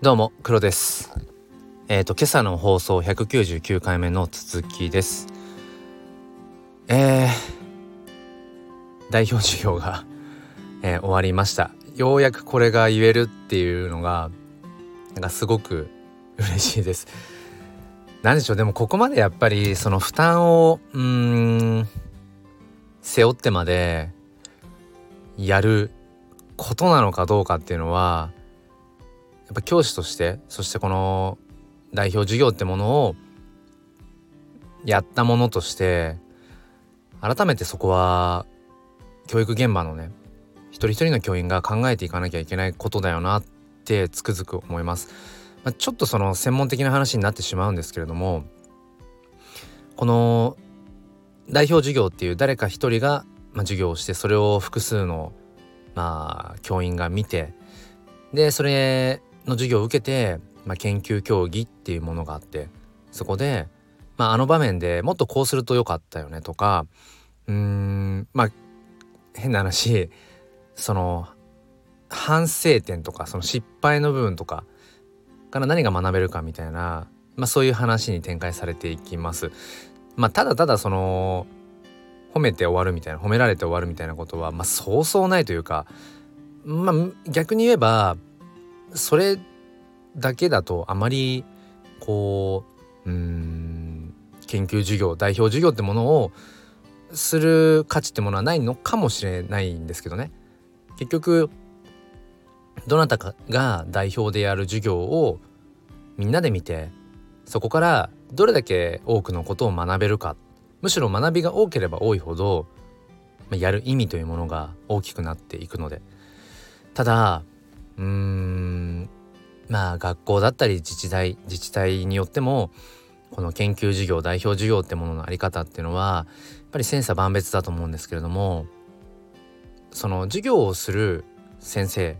どうも黒です。えっ、ー、と今朝の放送199回目の続きです。えー、代表授業が、えー、終わりました。ようやくこれが言えるっていうのがなんかすごく嬉しいです。何でしょうでもここまでやっぱりその負担をうん背負ってまでやることなのかどうかっていうのはっぱ教師としてそしてこの代表授業ってものをやったものとして改めてそこは教育現場のね一人一人の教員が考えていかなきゃいけないことだよなってつくづく思います。まあ、ちょっとその専門的な話になってしまうんですけれどもこの代表授業っていう誰か一人が、まあ、授業をしてそれを複数の、まあ、教員が見てでそれの授業を受けて、まあ、研究協議っていうものがあってそこで、まあ、あの場面でもっとこうするとよかったよねとかうーんまあ変な話その反省点とかその失敗の部分とかから何が学べるかみたいな、まあ、そういう話に展開されていきます。まあ、ただただその褒めて終わるみたいな褒められて終わるみたいなことは、まあ、そうそうないというか、まあ、逆に言えばそれだけだとあまりこううん研究授業代表授業ってものをする価値ってものはないのかもしれないんですけどね。結局どなたかが代表でやる授業をみんなで見てそこからどれだけ多くのことを学べるか。むしろ学びが多ければ多いほどやる意味というものが大きくなっていくので。ただうーんまあ学校だったり自治体自治体によってもこの研究授業代表授業ってもののあり方っていうのはやっぱり千差万別だと思うんですけれどもその授業をする先生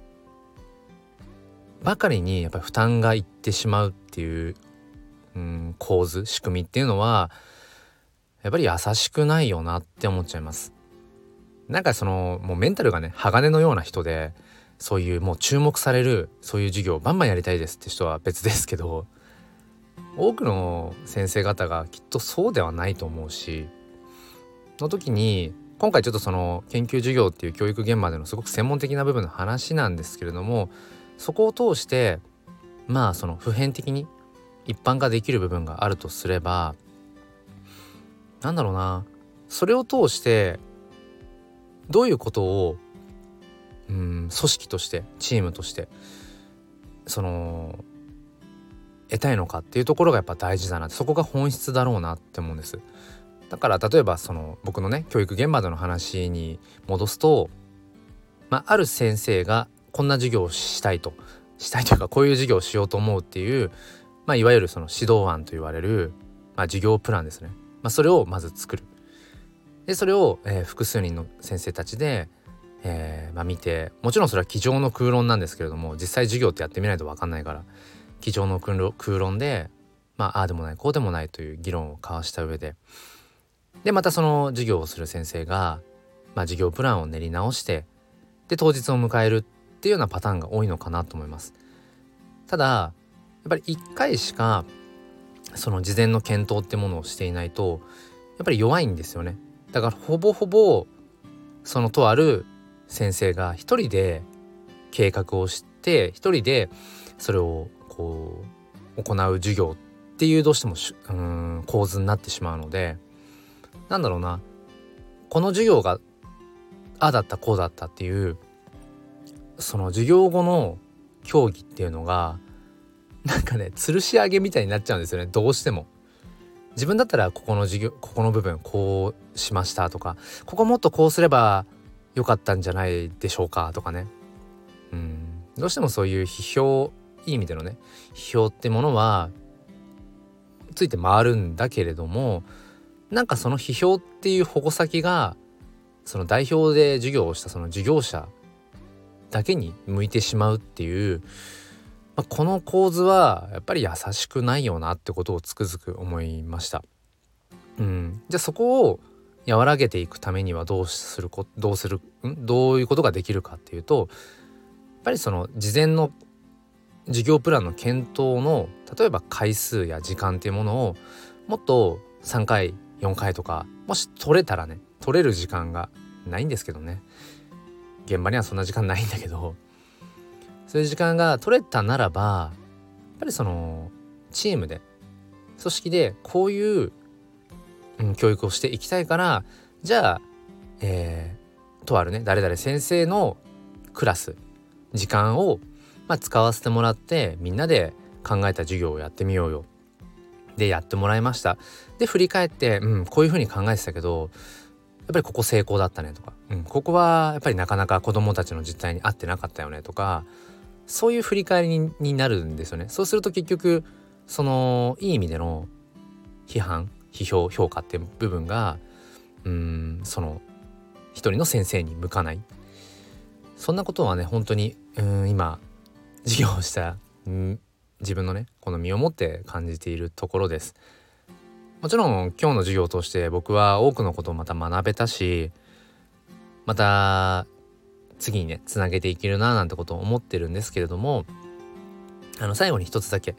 ばかりにやっぱり負担がいってしまうっていう、うん、構図仕組みっていうのはやっぱり優しくないよなって思っちゃいます。なんかそのもうメンタルがね鋼のような人でそういうもう注目されるそういう授業をバンバンやりたいですって人は別ですけど多くの先生方がきっとそうではないと思うしの時に今回ちょっとその研究授業っていう教育現場でのすごく専門的な部分の話なんですけれどもそこを通してまあその普遍的に一般化できる部分があるとすればなんだろうなそれを通してどういうことをうん組織としてチームとしてその得たいのかっていうところがやっぱ大事だなそこが本質だろうなって思うんです。だから例えばその僕のね教育現場での話に戻すと、まあ、ある先生がこんな授業をしたいとしたいというかこういう授業をしようと思うっていう、まあ、いわゆるその指導案と言われる、まあ、授業プランですね、まあ、それをまず作る。でそれを、えー、複数人の先生たちでえー、まあ、見てもちろんそれは机上の空論なんですけれども実際授業ってやってみないと分かんないから机上の空論でまあああでもないこうでもないという議論を交わした上ででまたその授業をする先生が、まあ、授業プランを練り直してで当日を迎えるっていうようなパターンが多いのかなと思います。ただやっぱり1回しかその事前の検討ってものをしていないとやっぱり弱いんですよね。だからほぼほぼそのとある先生が一人で計画をして一人でそれをこう行う授業っていうどうしてもうん構図になってしまうのでなんだろうなこの授業がああだったこうだったっていうその授業後の競技っていうのがなんかね吊るし上げみたいになっちゃうんですよねどうしても。自分だったらここの授業ここの部分こうしましたとかここもっとこうすれば良かったんじゃないでしょうかとかね。うん。どうしてもそういう批評いい意味でのね批評ってものはついて回るんだけれどもなんかその批評っていう矛先がその代表で授業をしたその事業者だけに向いてしまうっていう、まあ、この構図はやっぱり優しくないよなってことをつくづく思いました。うん、じゃあそこを和らげていくためにはどうするこどうするん？どういうことができるかっていうとやっぱりその事前の授業プランの検討の例えば回数や時間っていうものをもっと3回4回とかもし取れたらね取れる時間がないんですけどね。現場にはそんな時間ないんだけどそういう時間が取れたならばやっぱりそのチームで組織でこういう、うん、教育をしていきたいからじゃあ、えー、とあるね誰々先生のクラス時間を、まあ、使わせてもらってみんなで考えた授業をやってみようよでやってもらいましたで振り返ってうんこういうふうに考えてたけどやっぱりここ成功だったねとか、うん、ここはやっぱりなかなか子どもたちの実態に合ってなかったよねとかそういう振り返りになるんですよね。そうすると結局そのいい意味での批判批評評価っていう部分がうんその一人の先生に向かないそんなことはね本当にうん今授業をした自分のねこの身をもって感じているところです。もちろん今日の授業を通して僕は多くのことをまた学べたしまた次にねつなげていけるななんてことを思ってるんですけれどもあの最後に一つだけ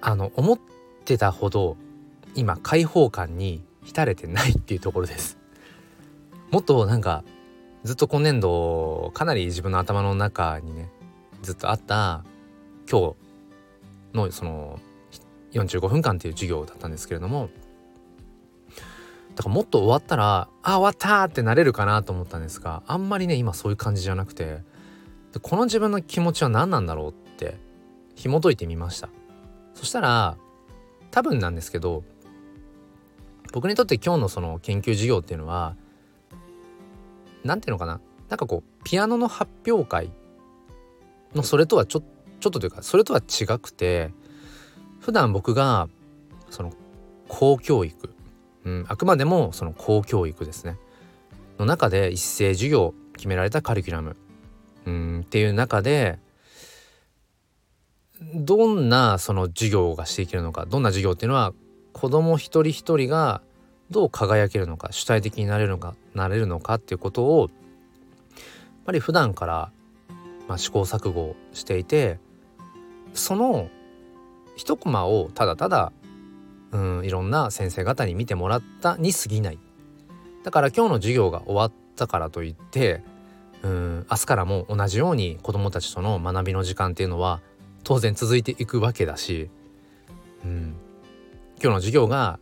あの思ってたほど今開放感に浸れてないっていうところです。もっとなんかずっと今年度かなり自分の頭の中にねずっとあった今日のその45分間っていう授業だったんですけれどもだからもっと終わったらあ終わったってなれるかなと思ったんですがあんまりね今そういう感じじゃなくてこの自分の気持ちは何なんだろうって紐解いてみました。そしたら多分なんですけど僕にとって今日のその研究授業っていうのは何ていうのかな？なんかこうピアノの発表会のそれとはちょちょっとというかそれとは違くて普段僕がその公教育うん、あくまでもその公教育ですね。の中で一斉授業決められたカリキュラム、うん、っていう中でどんなその授業がしていけるのかどんな授業っていうのは子ども一人一人がどう輝けるのか主体的になれるのかなれるのかっていうことをやっぱり普段から、まあ、試行錯誤していてその一コマをただただうんいろんな先生方に見てもらったに過ぎない。だから今日の授業が終わったからといってうん明日からも同じように子どもたちとの学びの時間っていうのは当然続いていくわけだし、うん、今日の授業が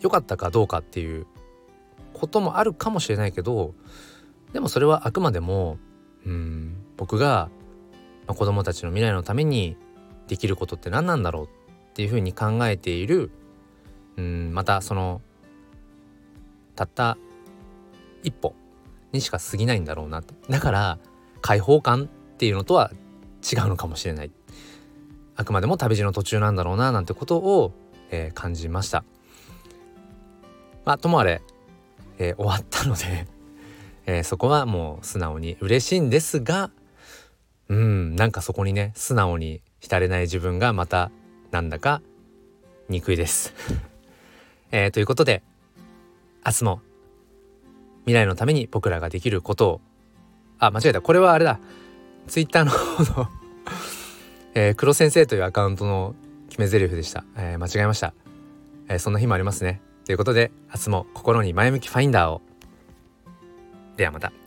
良かったかどうかっていうこともあるかもしれないけどでもそれはあくまでもうん僕が、子どもたちの未来のためにできることって何なんだろうっていうふうに考えているうんまたそのたった一歩にしか過ぎないんだろうなだから解放感っていうのとは違うのかもしれない。あくまでも旅路の途中なんだろうななんてことを、えー、感じました。まあともあれ、えー、終わったので えー、そこはもう素直に嬉しいんですがうんなんかそこにね素直に浸れない自分がまたなんだか憎いです。えー、ということで明日も未来のために僕らができることをあ間違えた。これはあれだ。ツイッターの方の えー、黒先生というアカウントの決め台詞でした、えー、間違えました、えー、そんな日もありますね。ということで明日も心に前向きファインダーを。ではまた。